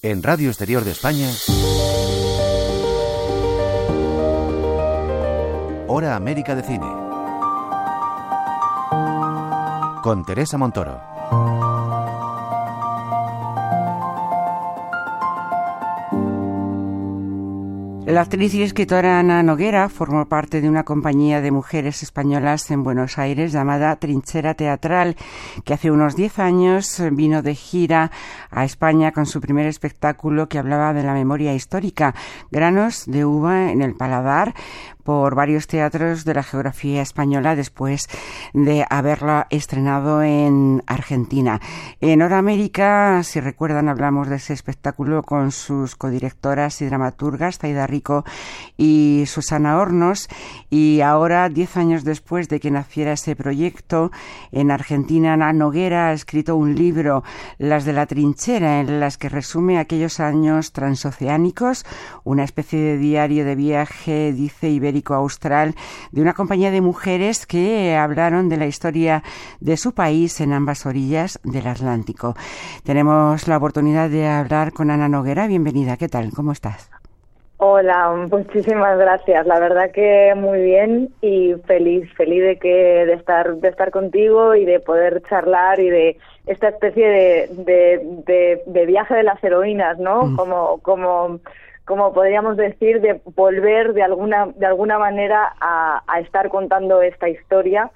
En Radio Exterior de España, Hora América de Cine. Con Teresa Montoro. La actriz y escritora Ana Noguera formó parte de una compañía de mujeres españolas en Buenos Aires llamada Trinchera Teatral, que hace unos 10 años vino de gira a España con su primer espectáculo que hablaba de la memoria histórica, Granos de uva en el paladar, por varios teatros de la geografía española después de haberla estrenado en Argentina. En Hora América, si recuerdan, hablamos de ese espectáculo con sus codirectoras y dramaturgas, Zaida Y Susana Hornos, y ahora, diez años después de que naciera ese proyecto, en Argentina, Ana Noguera ha escrito un libro, Las de la Trinchera, en las que resume aquellos años transoceánicos, una especie de diario de viaje, dice Ibérico Austral de una compañía de mujeres que hablaron de la historia de su país en ambas orillas del Atlántico. Tenemos la oportunidad de hablar con Ana Noguera. Bienvenida, ¿qué tal? ¿Cómo estás? Hola, muchísimas gracias. La verdad que muy bien y feliz, feliz de que de estar de estar contigo y de poder charlar y de esta especie de, de, viaje de las heroínas, ¿no? Mm. Como como como podríamos decir, de volver de alguna, de alguna manera a, estar contando esta historia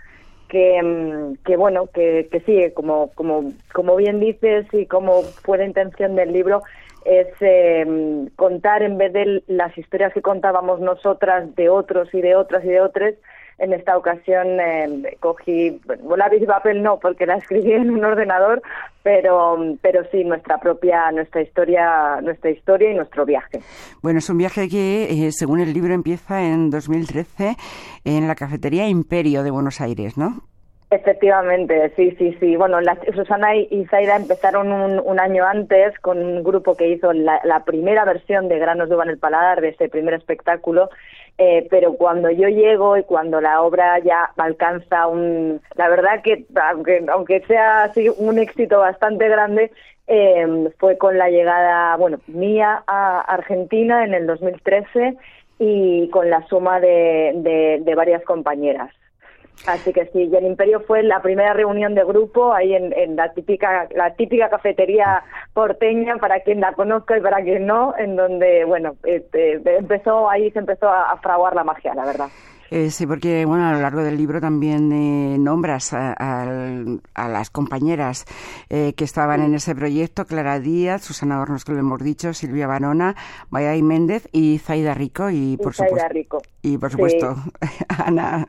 que, que bueno, que, que sí, como, como, como bien dices y como fue la intención del libro, es eh, contar en vez de las historias que contábamos nosotras de otros y de otras y de otros, en esta ocasión eh, cogí, bueno, lápiz y papel no, porque la escribí en un ordenador, pero, pero sí nuestra propia, nuestra historia, nuestra historia y nuestro viaje. Bueno, es un viaje que, eh, según el libro, empieza en 2013 en la cafetería Imperio de Buenos Aires, ¿no? Efectivamente, sí, sí, sí. Bueno, Susana y Zaira empezaron un, año antes con un grupo que hizo la, la primera versión de Granos de Uva en el Paladar, de ese primer espectáculo, eh, pero cuando yo llego y cuando la obra ya alcanza un, la verdad que aunque, aunque sea así un éxito bastante grande, eh, fue con la llegada, bueno, mía a Argentina en el 2013 y con la suma de, de varias compañeras. Así que sí, y el Imperio fue la primera reunión de grupo ahí en, la típica la típica cafetería porteña para quien la conozca y para quien no, en donde bueno este, empezó ahí se empezó a, fraguar la magia, la verdad. Eh, sí, porque bueno, a lo largo del libro también eh, nombras a, las compañeras eh, que estaban en ese proyecto, Clara Díaz, Susana Hornos, que lo hemos dicho, Silvia Barona, Mayay Méndez y Zaida Rico y, por supuesto Rico. y por supuesto Ana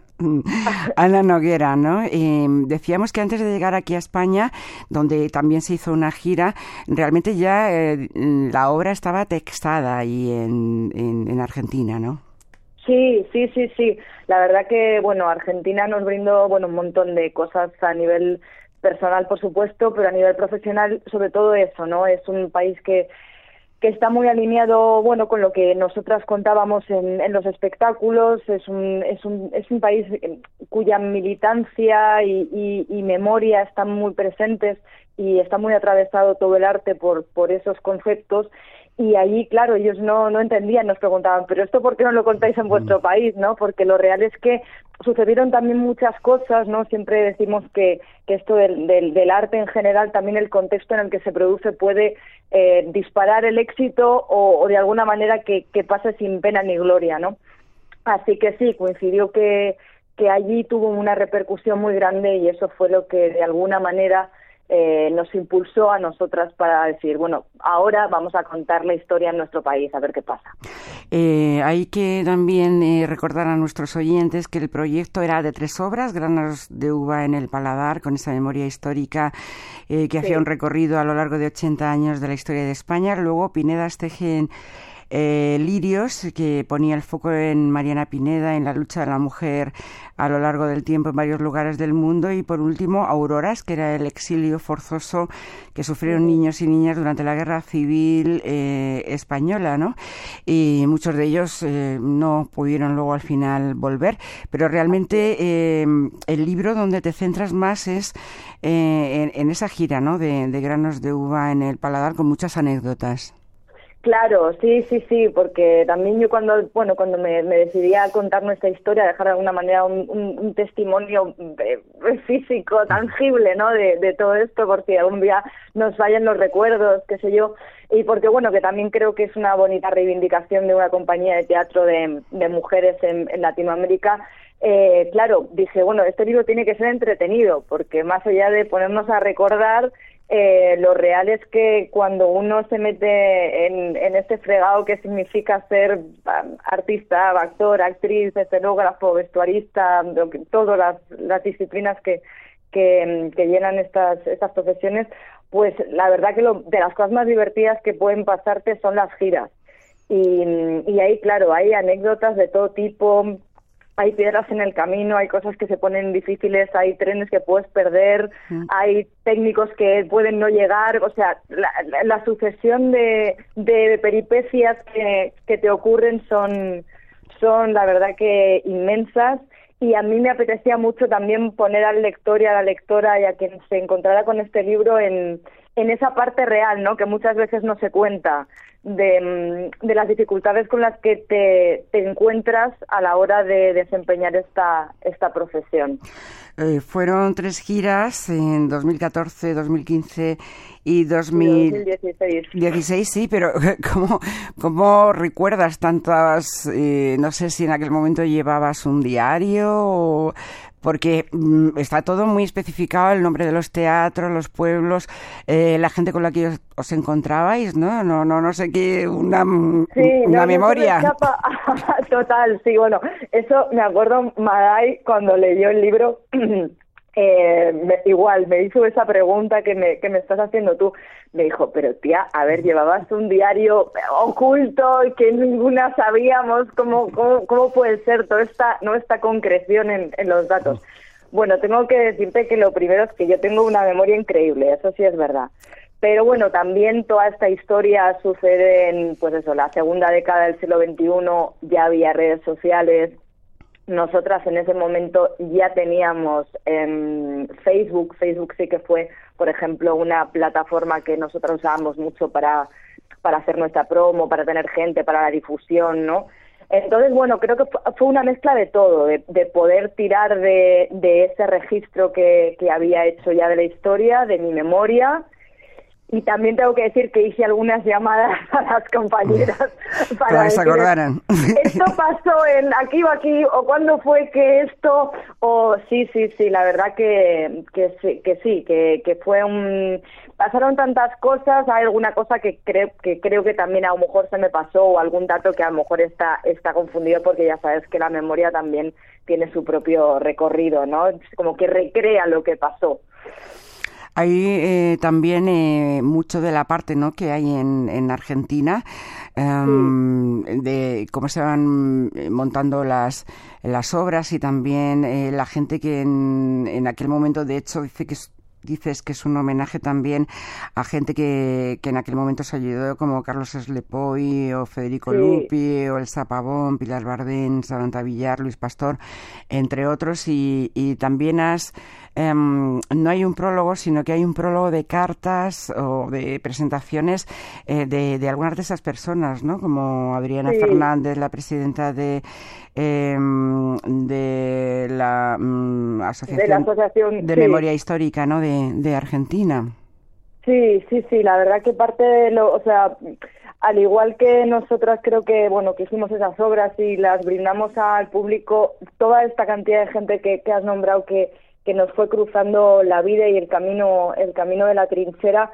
Ana Noguera, ¿no? decíamos que antes de llegar aquí a España, donde también se hizo una gira, realmente ya la obra estaba textada ahí en, en Argentina, ¿no? Sí, sí, sí, sí. La verdad que, bueno, Argentina nos brindó, bueno, un montón de cosas a nivel personal, por supuesto, pero a nivel profesional, sobre todo eso, ¿no? Es un país que que está muy alineado, bueno, con lo que nosotras contábamos en, en los espectáculos. Es un, es un, es un país cuya militancia y, y, y memoria están muy presentes y está muy atravesado todo el arte por, por esos conceptos y allí, claro, ellos no, no entendían, nos preguntaban, pero esto por qué no lo contáis en vuestro mm. país, ¿no? Porque lo real es que sucedieron también muchas cosas, ¿no? Siempre decimos que, que esto del, del, arte en general, también el contexto en el que se produce puede eh, disparar el éxito o, o, de alguna manera que, que pase sin pena ni gloria, ¿no? Así que sí, coincidió que, que allí tuvo una repercusión muy grande y eso fue lo que de alguna manera eh, nos impulsó a nosotras para decir, bueno, ahora vamos a contar la historia en nuestro país, a ver qué pasa. Eh, hay que también eh, recordar a nuestros oyentes que el proyecto era de tres obras, Granos de uva en el paladar, con esa memoria histórica que hacía un recorrido a lo largo de 80 años de la historia de España. Luego Pinedas tejen eh, Lirios, que ponía el foco en Mariana Pineda, en la lucha de la mujer a lo largo del tiempo en varios lugares del mundo. Y por último, Auroras, que era el exilio forzoso que sufrieron niños y niñas durante la guerra civil eh, española, ¿no? Y muchos de ellos eh, no pudieron luego al final volver. Pero realmente el libro donde te centras más es en, esa gira, ¿no? De, de granos de uva en el paladar con muchas anécdotas. Claro, sí, sí, sí, porque también yo cuando, bueno, cuando me, decidí a contar nuestra historia, dejar de alguna manera un, testimonio eh, físico, tangible, ¿no? De, todo esto, porque algún día nos fallan los recuerdos, qué sé yo, y porque, bueno, que también creo que es una bonita reivindicación de una compañía de teatro de, mujeres en, Latinoamérica. Eh, claro, dije, bueno, este libro tiene que ser entretenido, porque más allá de ponernos a recordar, eh, lo real es que cuando uno se mete en, en este fregado que significa ser um, artista, actor, actriz, escenógrafo, vestuarista, todas las, las disciplinas que, que, que, llenan estas, estas profesiones, pues la verdad que lo, de las cosas más divertidas que pueden pasarte son las giras. Y, y ahí, claro, hay anécdotas de todo tipo, hay piedras en el camino, hay cosas que se ponen difíciles, hay trenes que puedes perder, mm. hay técnicos que pueden no llegar, o sea, la, sucesión de, de peripecias que, que, te ocurren son, son la verdad que inmensas y a mí me apetecía mucho también poner al lector y a la lectora y a quien se encontrara con este libro en, en esa parte real, ¿no? Que muchas veces no se cuenta de, mm, de las dificultades con las que te, te, encuentras a la hora de desempeñar esta, esta profesión. Eh, fueron tres giras en 2014, 2015 y 2016. 16, sí, pero ¿cómo, cómo recuerdas tantas? Eh, no sé si en aquel momento llevabas un diario o porque mm, está todo muy especificado, el nombre de los teatros, los pueblos, eh, la gente con la que os, encontrabais, ¿no? No, no, no sé qué, una, una memoria. Total, sí, bueno, eso me acuerdo Madai cuando leyó el libro eh, igual me hizo esa pregunta que me, que me estás haciendo tú. Me dijo, pero tía, a ver, llevabas un diario oculto y que ninguna sabíamos cómo, cómo, cómo puede ser toda esta, ¿no? esta concreción en, en los datos. Bueno, tengo que decirte que lo primero es que yo tengo una memoria increíble, eso sí es verdad. Pero bueno, también toda esta historia sucede en, pues eso, la segunda década del siglo XXI, ya había redes sociales, nosotras en ese momento ya teníamos en Facebook, Facebook sí que fue, por ejemplo, una plataforma que nosotros usábamos mucho para, para hacer nuestra promo, para tener gente, para la difusión, ¿no? Entonces, bueno, creo que fue una mezcla de todo, de, de poder tirar de, de ese registro que, que había hecho ya de la historia, de mi memoria, y también tengo que decir que hice algunas llamadas a las compañeras para que se acordaran. Esto pasó en aquí o aquí, o cuándo fue que esto, o sí, sí, sí, la verdad que, que sí, que, sí que, que fue un... Pasaron tantas cosas, hay alguna cosa que creo, que creo que también a lo mejor se me pasó, o algún dato que a lo mejor está, está confundido, porque ya sabes que la memoria también tiene su propio recorrido, ¿no? Como que recrea lo que pasó. Hay eh, también eh, mucho de la parte ¿no? que hay en, en Argentina, em, de cómo se van eh, montando las, las obras y también eh, la gente que en, en aquel momento, de hecho, dice que dices que es un homenaje también a gente que, que en aquel momento se ayudó, como Carlos Slepoy o Federico Lupi o El Zapabón, Pilar Bardén, Samantha Villar, Luis Pastor, entre otros. Y, y también has, em, no hay un prólogo, sino que hay un prólogo de cartas o de presentaciones eh, de, de, algunas de esas personas, ¿no? Como Adriana Fernández, la presidenta de eh, de la mm, Asociación de, Memoria Histórica ¿no? De, Argentina. Sí, sí, sí, la verdad que parte de lo, o sea, al igual que nosotras creo que, bueno, que hicimos esas obras y las brindamos al público, toda esta cantidad de gente que, que has nombrado que, que nos fue cruzando la vida y el camino, el camino de la trinchera,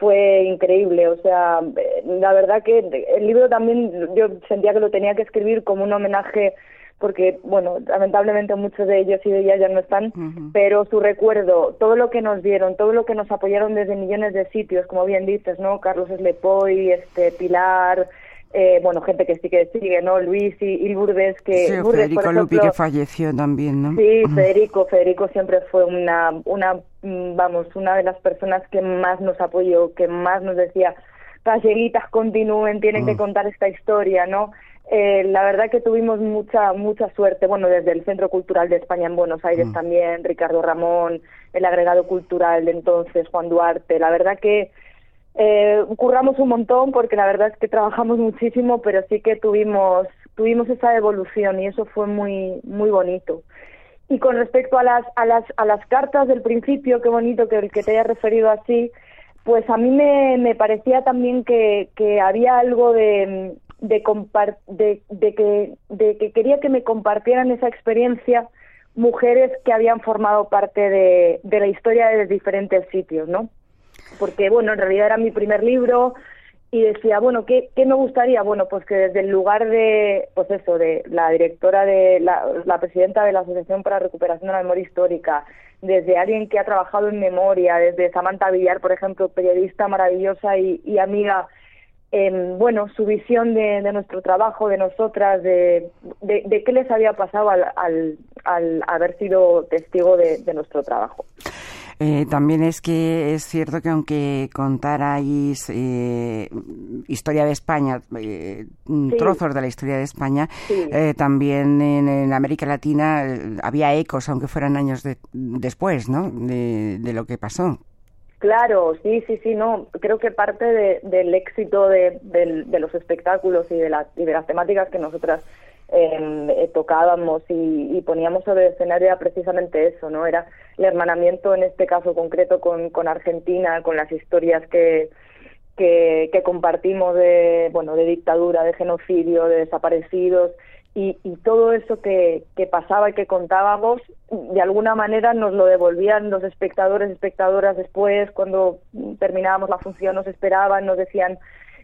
fue increíble. O sea, la verdad que el libro también yo sentía que lo tenía que escribir como un homenaje porque, bueno, lamentablemente muchos de ellos y de ellas ya no están, pero su recuerdo, todo lo que nos dieron, todo lo que nos apoyaron desde millones de sitios, como bien dices, ¿no? Carlos Eslepoy, este, Pilar, eh, bueno, gente que sí que sigue, ¿no? Luis y, Lourdes, que... Sí, Federico Lupi, que falleció también, ¿no? Sí, Federico, Federico siempre fue una, una, mm, vamos, una de las personas que más nos apoyó, que más nos decía, galleguitas continúen, tienen que mm. contar esta historia, ¿no? Eh, la verdad que tuvimos mucha mucha suerte, bueno, desde el Centro Cultural de España en Buenos Aires mm. también, Ricardo Ramón, el agregado cultural de entonces, Juan Duarte, la verdad que Eh, curramos un montón porque la verdad es que trabajamos muchísimo, pero sí que tuvimos tuvimos esa evolución y eso fue muy muy bonito. Y con respecto a las a las a las cartas del principio, qué bonito que el que te haya referido así, pues a mí me, me parecía también que, que había algo de de, de, de, que, de que quería que me compartieran esa experiencia mujeres que habían formado parte de, la historia de diferentes sitios, ¿no? Porque, bueno, en realidad era mi primer libro y decía, bueno, ¿qué, ¿qué me gustaría? Bueno, pues que desde el lugar de, pues eso, de la directora de, la, la presidenta de la Asociación para la Recuperación de la Memoria Histórica, desde alguien que ha trabajado en memoria, desde Samantha Villar, por ejemplo, periodista maravillosa y amiga bueno, su visión de, nuestro trabajo, de nosotras, de, de, qué les había pasado al, al, haber sido testigo de, nuestro trabajo. Eh, también es que es cierto que aunque contarais eh, historia de España, eh, trozos de la historia de España, eh, también en, América Latina había ecos, aunque fueran años después, ¿no? de lo que pasó. Claro, sí, sí, sí, no. Creo que parte del éxito de, los espectáculos y de, y de las temáticas que nosotras em, eh, tocábamos y, poníamos sobre el escenario era precisamente eso, ¿no? Era el hermanamiento, en este caso concreto, con, con Argentina, con las historias que, que, que compartimos de, bueno, de dictadura, de genocidio, de desaparecidos y, y, todo eso que, que, pasaba y que contábamos, de alguna manera nos lo devolvían los espectadores, espectadoras después, cuando terminábamos la función nos esperaban, nos decían,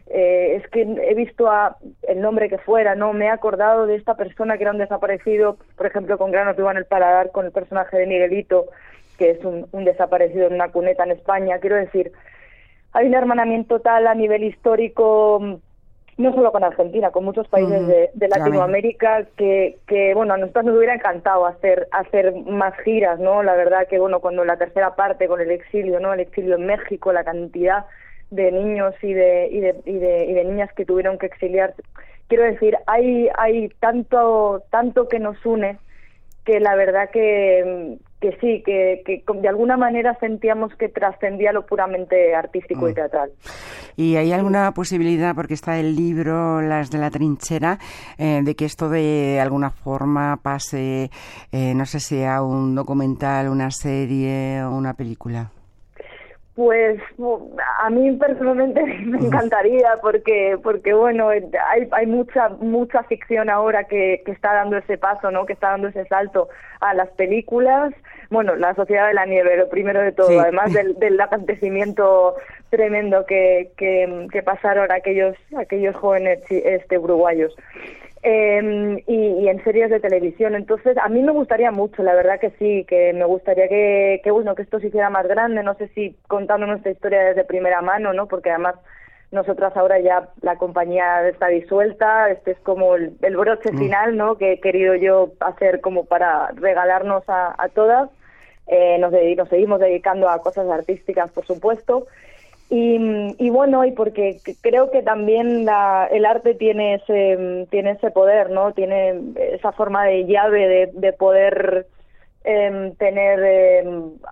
eh, es que he visto a el nombre que fuera, no me he acordado de esta persona que era un desaparecido, por ejemplo, con Grano Tuvo en el paladar, con el personaje de Miguelito, que es un desaparecido en una cuneta en España. Quiero decir, hay un hermanamiento tal a nivel histórico no solo con Argentina, con muchos países de, Latinoamérica que, que, bueno, a nosotros nos hubiera encantado hacer, hacer más giras, ¿no? La verdad que, bueno, cuando la tercera parte con el exilio, ¿no? El exilio en México, la cantidad de niños y de, y de, y de, y de niñas que tuvieron que exiliar. Quiero decir, hay, hay tanto, tanto que nos une que la verdad que, que sí, que, que, de alguna manera sentíamos que trascendía lo puramente artístico y mm. teatral. ¿Y hay alguna posibilidad, porque está el libro Las de la trinchera, eh, de que esto de alguna forma pase, eh, no sé si a un documental, una serie o una película? Pues a mí personalmente me encantaría porque porque bueno hay, hay mucha mucha ficción ahora que, que está dando ese paso no que está dando ese salto a las películas. Bueno la sociedad de la nieve lo primero de todo además del, del acontecimiento tremendo que, que, que pasaron aquellos aquellos jóvenes este uruguayos eh, y, en series de televisión. Entonces, a mí me gustaría mucho, la verdad que sí, que me gustaría que, que bueno, que esto se hiciera más grande, no sé si contando nuestra historia desde primera mano, ¿no? Porque además nosotras ahora ya la compañía está disuelta, este es como el, broche mm. final, ¿no? Que he querido yo hacer como para regalarnos a, a todas. Eh, nos, nos seguimos dedicando a cosas artísticas, por supuesto, y, y, bueno, y porque creo que también la, el arte tiene ese, tiene ese poder, ¿no? Tiene esa forma de llave de, de poder eh, tener eh,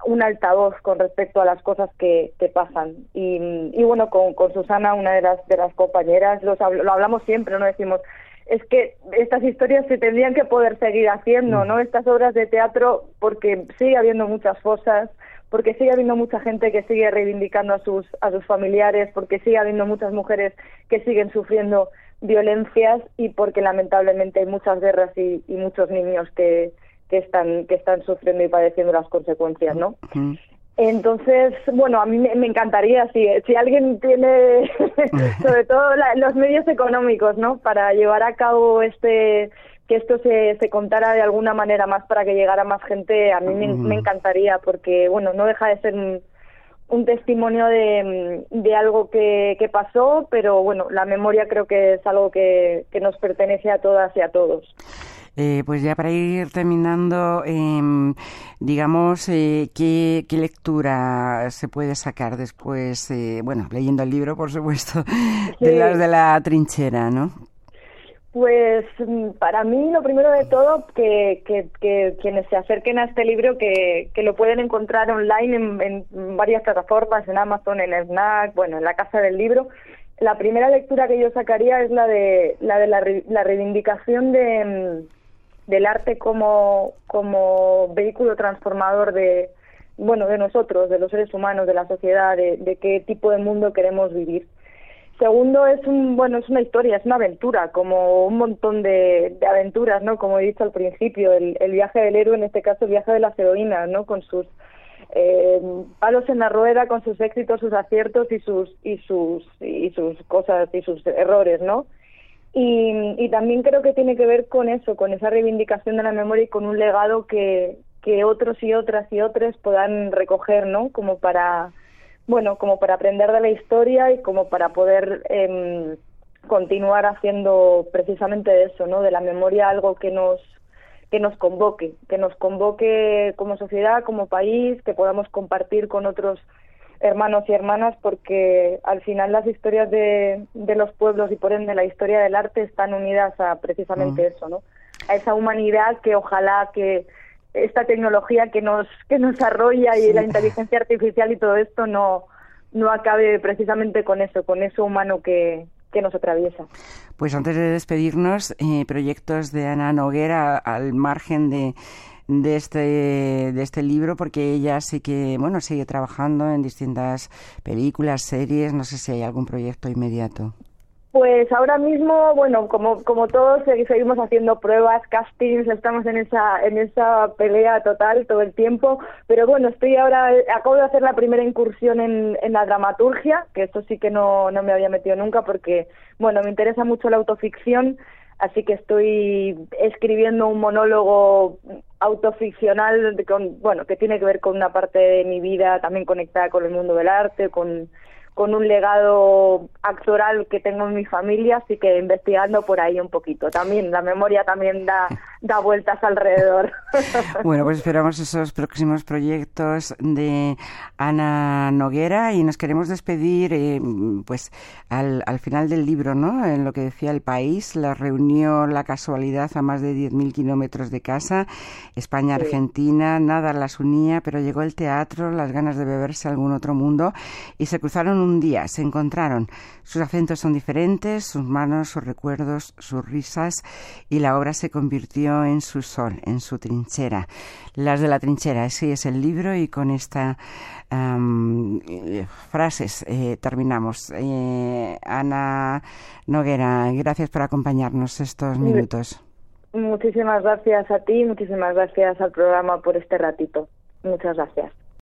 un altavoz con respecto a las cosas que, que pasan. Y, y bueno, con, con Susana, una de las, de las compañeras, los, lo hablamos siempre, ¿no? Decimos, es que estas historias se tendrían que poder seguir haciendo, ¿no? Estas obras de teatro, porque sigue habiendo muchas fosas, porque sigue habiendo mucha gente que sigue reivindicando a sus, a sus familiares, porque sigue habiendo muchas mujeres que siguen sufriendo violencias y porque lamentablemente hay muchas guerras y, muchos niños que, que están que están sufriendo y padeciendo las consecuencias, ¿no? Entonces, bueno, a mí me, encantaría si, si alguien tiene, sobre todo los medios económicos, ¿no? Para llevar a cabo este que esto se, se contara de alguna manera más para que llegara más gente, a mí me, encantaría, porque, bueno, no deja de ser un, testimonio de, de algo que, que, pasó, pero bueno, la memoria creo que es algo que, que nos pertenece a todas y a todos. Eh, pues ya para ir terminando, em, digamos, eh, ¿qué, ¿qué, lectura se puede sacar después, eh, bueno, leyendo el libro, por supuesto, de las de la trinchera, ¿no? Pues mm, para mí lo primero de todo que, que, quienes se acerquen a este libro que, que lo pueden encontrar online en, varias plataformas, en Amazon, en Snack, bueno, en la casa del libro. La primera lectura que yo sacaría es la de la de la, reivindicación de, mm, del arte como, como vehículo transformador de bueno de nosotros, de los seres humanos, de la sociedad, de, de qué tipo de mundo queremos vivir. Segundo, es un, bueno, es una historia, es una aventura, como un montón de, aventuras, ¿no? Como he dicho al principio, el, viaje del héroe, en este caso el viaje de las heroínas, ¿no? Con sus eh, palos en la rueda, con sus éxitos, sus aciertos y sus, y sus, y sus cosas y sus errores, ¿no? Y, y también creo que tiene que ver con eso, con esa reivindicación de la memoria y con un legado que, que otros y otras y otras puedan recoger, ¿no? Como para bueno, como para aprender de la historia y como para poder eh, continuar haciendo precisamente eso, ¿no? De la memoria algo que nos que nos convoque, que nos convoque como sociedad, como país, que podamos compartir con otros hermanos y hermanas, porque al final las historias de, de los pueblos y por ende la historia del arte están unidas a precisamente mm. eso, ¿no? A esa humanidad que ojalá que esta tecnología que nos que nos arrolla y la inteligencia artificial y todo esto no no acabe precisamente con eso, con eso humano que, que nos atraviesa. Pues antes de despedirnos, eh, proyectos de Ana Noguera al margen de, de este de este libro porque ella sí que bueno sigue trabajando en distintas películas series no sé si hay algún proyecto inmediato pues ahora mismo, bueno, como, como todos seguimos haciendo pruebas, castings, estamos en esa, en esa pelea total todo el tiempo, pero bueno, estoy ahora, acabo de hacer la primera incursión en, en la dramaturgia, que esto sí que no, no me había metido nunca porque, bueno, me interesa mucho la autoficción, así que estoy escribiendo un monólogo autoficcional, con, bueno, que tiene que ver con una parte de mi vida también conectada con el mundo del arte, con con un legado actoral que tengo en mi familia, así que investigando por ahí un poquito. También la memoria también da, da vueltas alrededor. bueno, pues esperamos esos próximos proyectos de Ana Noguera y nos queremos despedir eh, pues al, al final del libro, ¿no? En lo que decía el país, la reunió la casualidad a más de 10.000 kilómetros de casa, España-Argentina, nada las unía, pero llegó el teatro, las ganas de beberse algún otro mundo y se cruzaron un día, se encontraron. Sus acentos son diferentes, sus manos, sus recuerdos, sus risas, y la obra se convirtió en su sol, en su trinchera. Las de la trinchera, ese es el libro, y con estas eh, frases eh, terminamos. Eh, Ana Noguera, gracias por acompañarnos estos minutos. Muchísimas gracias a ti, muchísimas gracias al programa por este ratito. Muchas gracias.